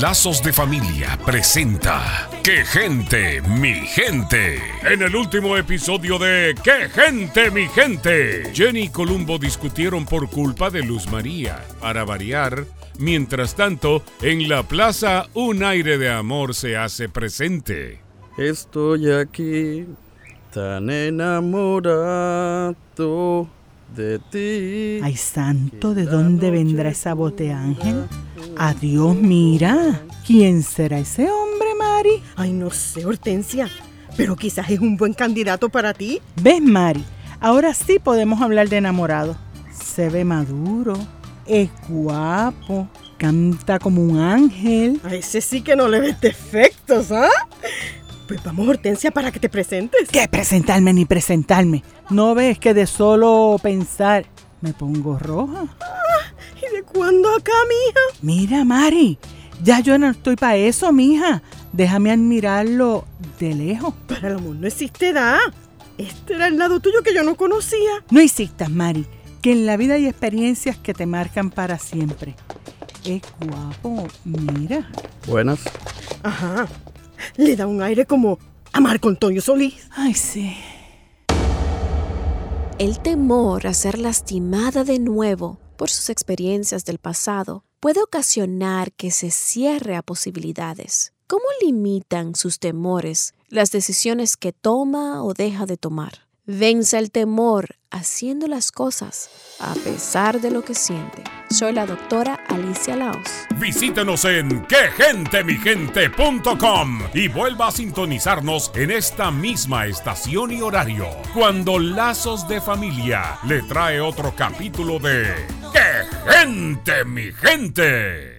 Lazos de Familia presenta ¡Qué gente, mi gente! En el último episodio de ¡Qué gente, mi gente! Jenny y Columbo discutieron por culpa de Luz María. Para variar, mientras tanto, en la plaza un aire de amor se hace presente. Estoy aquí, tan enamorado de ti. Ay, santo, ¿de dónde vendrá esa voz de ángel? Adiós, mira. ¿Quién será ese hombre, Mari? Ay, no sé, Hortensia, pero quizás es un buen candidato para ti. ¿Ves, Mari? Ahora sí podemos hablar de enamorado. Se ve maduro, es guapo, canta como un ángel. A ese sí que no le ves defectos, ¿ah? Pues vamos, Hortensia, para que te presentes. ¿Qué presentarme ni presentarme? ¿No ves que de solo pensar me pongo roja? ¿Y de cuándo acá, mija? Mira, Mari, ya yo no estoy para eso, mija. Déjame admirarlo de lejos. Para el amor no existe edad. Este era el lado tuyo que yo no conocía. No insistas, Mari, que en la vida hay experiencias que te marcan para siempre. Es guapo, mira. Buenas. Ajá. Le da un aire como a Marco Antonio Solís. Ay, sí. El temor a ser lastimada de nuevo por sus experiencias del pasado puede ocasionar que se cierre a posibilidades. ¿Cómo limitan sus temores las decisiones que toma o deja de tomar? Vence el temor haciendo las cosas a pesar de lo que siente. Soy la doctora Alicia Laos. Visítenos en quegentemigente.com y vuelva a sintonizarnos en esta misma estación y horario cuando Lazos de Familia le trae otro capítulo de ¡Qué gente, mi gente!